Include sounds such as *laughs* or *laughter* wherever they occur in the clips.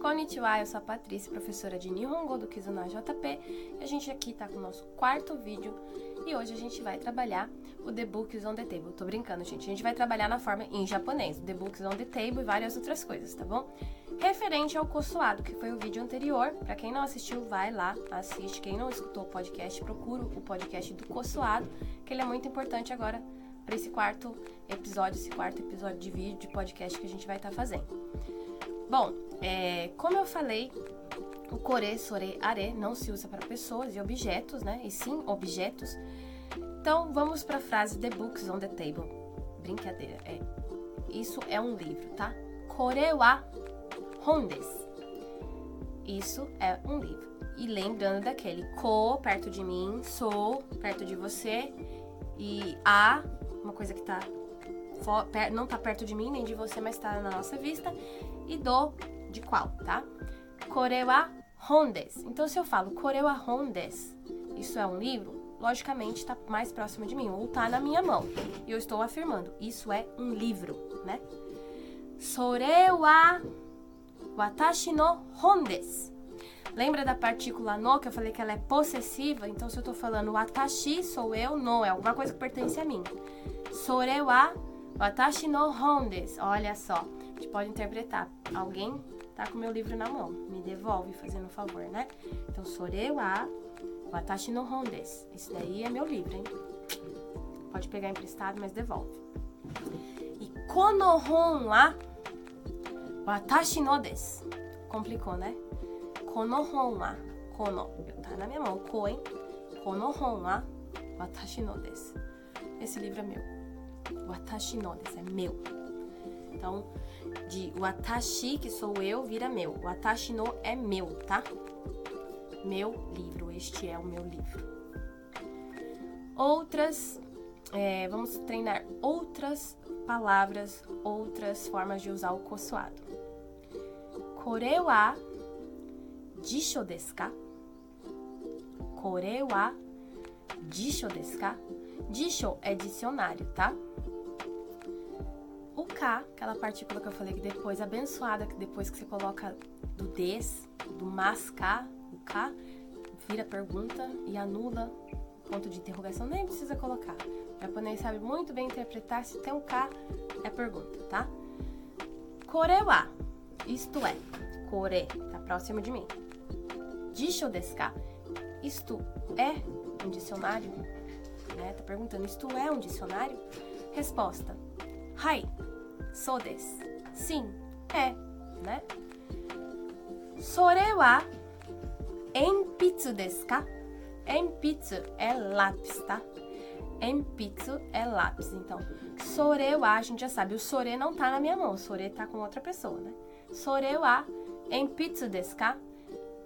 Konnichiwa, eu sou a Patrícia, professora de Nihongo do Kizuna JP. E a gente aqui tá com o nosso quarto vídeo e hoje a gente vai trabalhar o The Books on the Table. Tô brincando, gente. A gente vai trabalhar na forma em japonês, The Books on the Table e várias outras coisas, tá bom? Referente ao Kosuado, que foi o vídeo anterior. Para quem não assistiu, vai lá, assiste. Quem não escutou o podcast, procura o podcast do Kosuado, que ele é muito importante agora para esse quarto episódio, esse quarto episódio de vídeo, de podcast que a gente vai estar tá fazendo. Bom, é, como eu falei, o core, sore, are não se usa para pessoas e objetos, né? E sim objetos. Então vamos para a frase The books on the table. Brincadeira, é. Isso é um livro, tá? Kore wa. Isso é um livro. E lembrando daquele ko perto de mim, sou perto de você e a, uma coisa que tá não tá perto de mim nem de você, mas tá na nossa vista e do de qual, tá? Kore wa hondes. Então, se eu falo kore wa hondes, isso é um livro, logicamente está mais próximo de mim, ou tá na minha mão. E eu estou afirmando, isso é um livro, né? Sore wa watashi no hondes. Lembra da partícula no que eu falei que ela é possessiva? Então, se eu tô falando watashi, sou eu, no, é alguma coisa que pertence a mim. Sore wa watashi no hondes. Olha só gente pode interpretar. Alguém tá com meu livro na mão, me devolve, fazendo um favor, né? Então, sore wa watashi no hon desu. Esse daí é meu livro, hein? Pode pegar emprestado, mas devolve. E kono hon wa watashi no desu. Complicou, né? Kono hon wa kono. Tá na minha mão. Ko, hein? Kono hon wa watashi no desu. Esse livro é meu. Watashi no desu é meu. Então, de watashi, que sou eu, vira meu. Watashi no é meu, tá? Meu livro, este é o meu livro. Outras, é, vamos treinar outras palavras, outras formas de usar o kosuado. Kore wa jisho desu ka? Kore wa jisho desu ka? Jisho é dicionário, tá? K, aquela partícula que eu falei que depois, abençoada, que depois que você coloca do des, do mas K, o K, vira pergunta e anula ponto de interrogação, nem precisa colocar. O japonês sabe muito bem interpretar, se tem um K, é pergunta, tá? Kore wa, isto é, kore, tá próximo de mim. Jisho desu isto é um dicionário? Né? Tá perguntando, isto é um dicionário? Resposta, hai, So desu. Sim, é, né? Sore wa enpitsu desu ka? Enpitsu é lápis, tá? Enpitsu é lápis. Então, sore wa, a gente já sabe, o sore não tá na minha mão, o sore tá com outra pessoa, né? Sore wa enpitsu desu ka?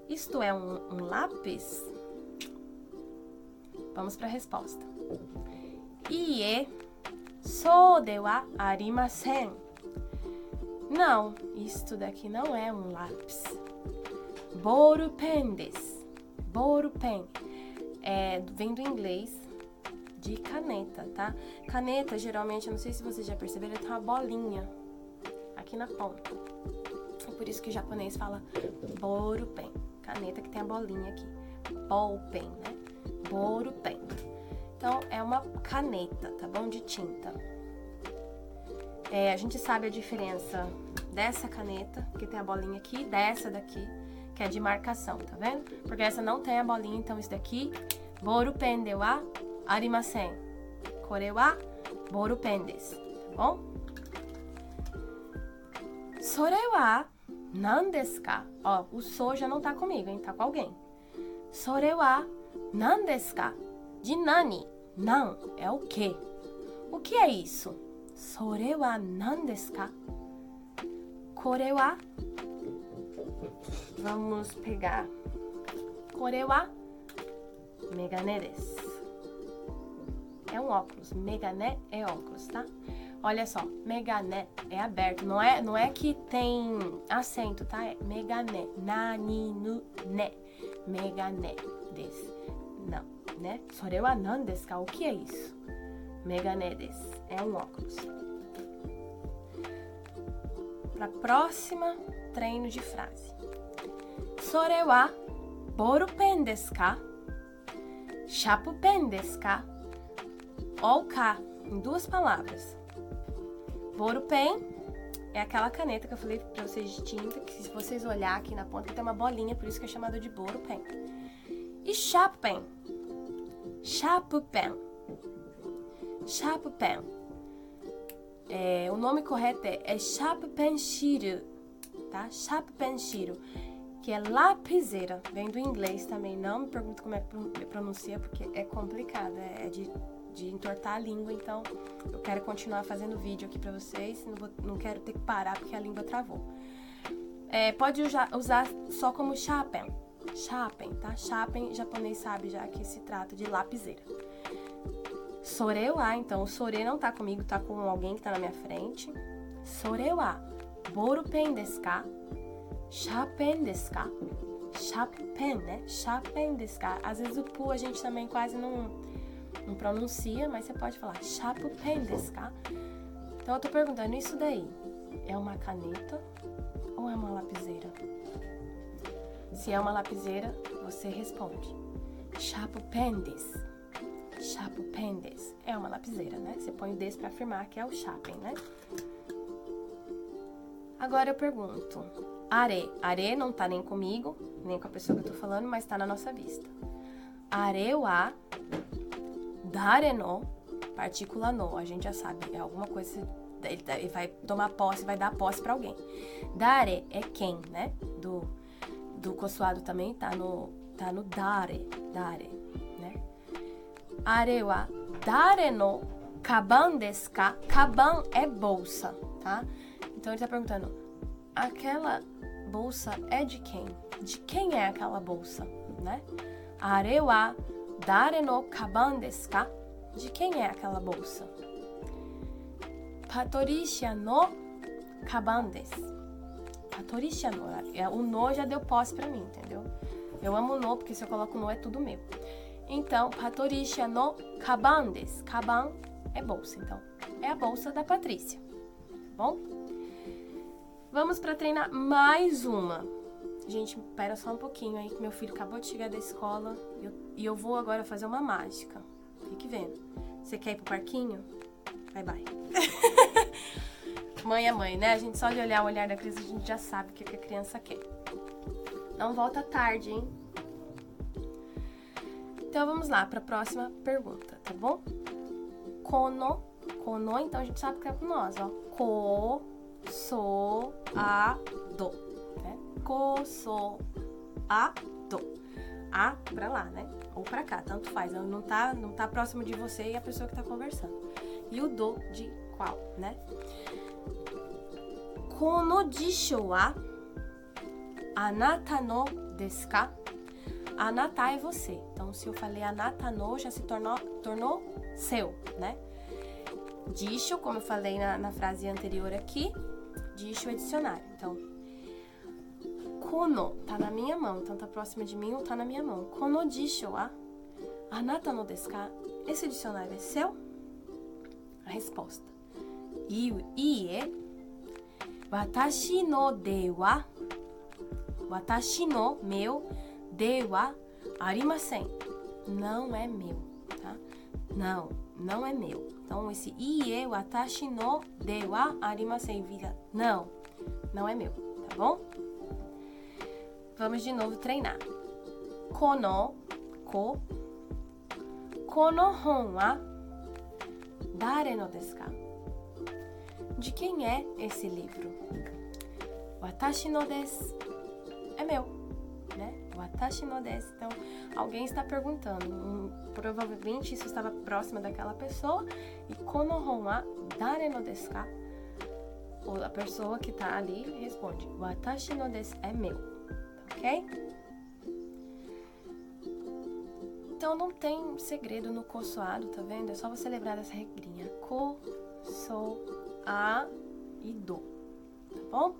Isto é um, um lápis? Vamos para a resposta. Ie So de wa arimasen. Não, isto daqui não é um lápis. Boru pen des. Boru pen. É, vem do inglês de caneta, tá? Caneta, geralmente, eu não sei se vocês já perceberam, tem uma bolinha aqui na ponta. É por isso que o japonês fala boru pen. Caneta que tem a bolinha aqui. Ball pen, né? Boru pen. Então, é uma caneta, tá bom? De tinta. É, a gente sabe a diferença dessa caneta, que tem a bolinha aqui, dessa daqui, que é de marcação, tá vendo? Porque essa não tem a bolinha, então isso daqui, boru pen de wa arimasen. Kore wa boru pen desu, tá bom? Sore wa nan desu ka? Ó, o so já não tá comigo, hein? Tá com alguém. Sore wa nan desu? De nani? Não é o que. O que é isso? Sore wa nan desu ka? Kore wa Vamos pegar. Kore wa megane desu. É um óculos. Megane é óculos, tá? Olha só, megane é aberto. Não é, não é que tem acento, tá? É megane. Nani nu ne. Megane desu. Não né? Sore wa nan desu ka? O que é isso? Megane desu. É um óculos. para próxima treino de frase. Sore wa borupen desu ka? Shapupen desu? Ou em duas palavras. Borupen é aquela caneta que eu falei pra vocês de tinta, que se vocês olhar aqui na ponta tem uma bolinha, por isso que é chamado de borupen. E shapupen. Shapupen. Shapupen. É, o nome correto é, é Shapupenshiro, tá? Shapupenshiro, que é lapiseira. Vem do inglês também. Não me pergunto como é que pronuncia, porque é complicado. É de, de entortar a língua, então eu quero continuar fazendo vídeo aqui pra vocês. Não, vou, não quero ter que parar porque a língua travou. É, pode usar, usar só como shapen. Shapen, tá? Shapen, japonês sabe já que se trata de lapiseira. Sorewa, então o sore não tá comigo, tá com alguém que tá na minha frente. Sorewa, borupen desu ka? Shapen desu ka? Né? Shapen desu ka? Às vezes o pu a gente também quase não, não pronuncia, mas você pode falar shapen desu ka? Então eu tô perguntando, isso daí é uma caneta ou é uma lapiseira? Se é uma lapiseira, você responde shapen desu Chapo pendes. É uma lapiseira, né? Você põe o des para afirmar que é o chapen, né? Agora eu pergunto. Are. Are não tá nem comigo, nem com a pessoa que eu tô falando, mas tá na nossa vista. Are wa dare no partícula no. A gente já sabe, é alguma coisa ele vai tomar posse, vai dar posse para alguém. Dare é quem, né? Do do consoado também tá no tá no dare, dare. Are wa dare no kaban desu ka? Kaban é bolsa, tá? Então ele tá perguntando: aquela bolsa é de quem? De quem é aquela bolsa, né? Are wa dare no kaban desu ka? De quem é aquela bolsa? Patricia no kaban desu. Patricia no. É, o no já deu posse pra mim, entendeu? Eu amo no, porque se eu coloco no é tudo meu. Então, Patricia no kaban desu. Kaban é bolsa, então. É a bolsa da Patrícia. Tá bom? Vamos para treinar mais uma. Gente, espera só um pouquinho aí que meu filho acabou de chegar da escola e eu, e eu vou agora fazer uma mágica. Fique vendo. Você quer ir pro parquinho? Bye bye. *laughs* mãe é mãe, né? A gente só de olhar o olhar da criança, a gente já sabe o que a criança quer. Não volta tarde, hein? Então vamos lá para a próxima pergunta, tá bom? Kono, kono, então a gente sabe que é com nós, ó. Ko, so, a, do. Né? Ko, so, a, do. A pra lá, né? Ou pra cá, tanto faz. Não tá, não tá próximo de você e a pessoa que tá conversando. E o do de qual, né? Kono jisho wa anata no desu ka? Anata é você. Então, se eu falei anata no, já se tornou, tornou seu, né? Disho, como eu falei na, na frase anterior aqui, disho é dicionário. Então, kono tá na minha mão, então tá próxima de mim ou tá na minha mão. Kono disho wa anata no? Esse dicionário é seu? A resposta. Iie. Watashi no de wa. Watashi no, meu de wa arimasen. Não é meu, tá? Não, não é meu. Então, esse ie watashi no de wa arimasen vira não, não é meu, tá bom? Vamos de novo treinar. Kono, ko, kono hon wa dare no desu? De quem é esse livro? Watashi no desu. É meu né? Watashi no desu. Então, alguém está perguntando. Um, provavelmente isso estava próxima daquela pessoa. E kono hon dare no desu ka? A pessoa que está ali responde: Watashi no desu é meu. Ok? Então não tem segredo no consoado, tá vendo? É só você lembrar dessa regrinha. So, a e do. Tá bom?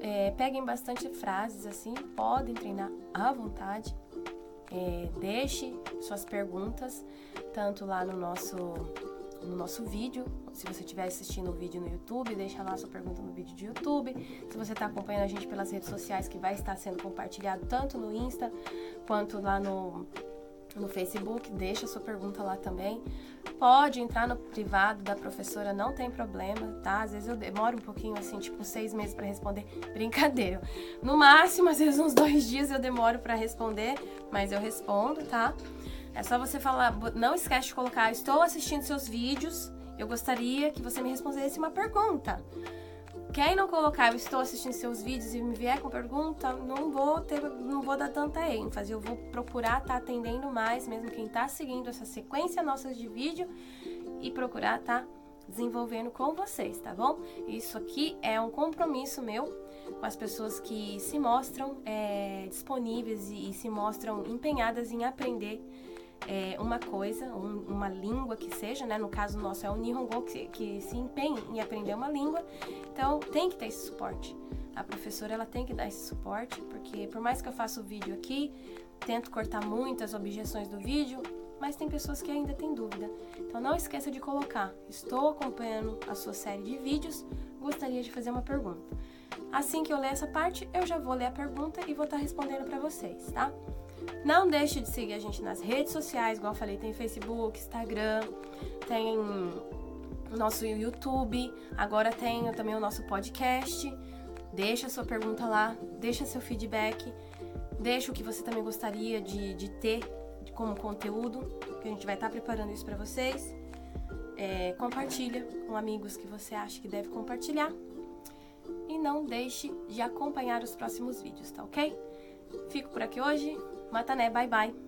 É, peguem bastante frases assim, podem treinar à vontade. É, deixe suas perguntas, tanto lá no nosso no nosso vídeo. Se você estiver assistindo o vídeo no YouTube, deixa lá sua pergunta no vídeo de YouTube. Se você está acompanhando a gente pelas redes sociais, que vai estar sendo compartilhado tanto no Insta quanto lá no, no Facebook, deixa sua pergunta lá também. Pode entrar no privado da professora, não tem problema, tá? Às vezes eu demoro um pouquinho, assim, tipo seis meses para responder. *laughs* Brincadeira. No máximo, às vezes uns dois dias eu demoro para responder, mas eu respondo, tá? É só você falar, não esquece de colocar, estou assistindo seus vídeos, eu gostaria que você me respondesse uma pergunta. Quem não colocar, eu estou assistindo seus vídeos e me vier com pergunta, não vou ter, não vou dar tanta ênfase. Eu vou procurar estar tá atendendo mais, mesmo quem está seguindo essa sequência nossa de vídeo e procurar estar tá desenvolvendo com vocês, tá bom? Isso aqui é um compromisso meu com as pessoas que se mostram é, disponíveis e, e se mostram empenhadas em aprender é, uma coisa, um, uma língua que seja, né? No caso nosso é o Nihongo, que, que se empenha em aprender uma língua. Então, tem que ter esse suporte. A professora, ela tem que dar esse suporte, porque por mais que eu faça o vídeo aqui, tento cortar muitas objeções do vídeo, mas tem pessoas que ainda têm dúvida. Então, não esqueça de colocar, estou acompanhando a sua série de vídeos, gostaria de fazer uma pergunta. Assim que eu ler essa parte, eu já vou ler a pergunta e vou estar respondendo para vocês, tá? Não deixe de seguir a gente nas redes sociais, igual eu falei, tem Facebook, Instagram, tem nosso YouTube, agora tem também o nosso podcast. Deixa sua pergunta lá, deixa seu feedback, deixa o que você também gostaria de, de ter como conteúdo, que a gente vai estar preparando isso para vocês. É, compartilha com amigos que você acha que deve compartilhar. E não deixe de acompanhar os próximos vídeos, tá ok? Fico por aqui hoje. Matané, bye bye.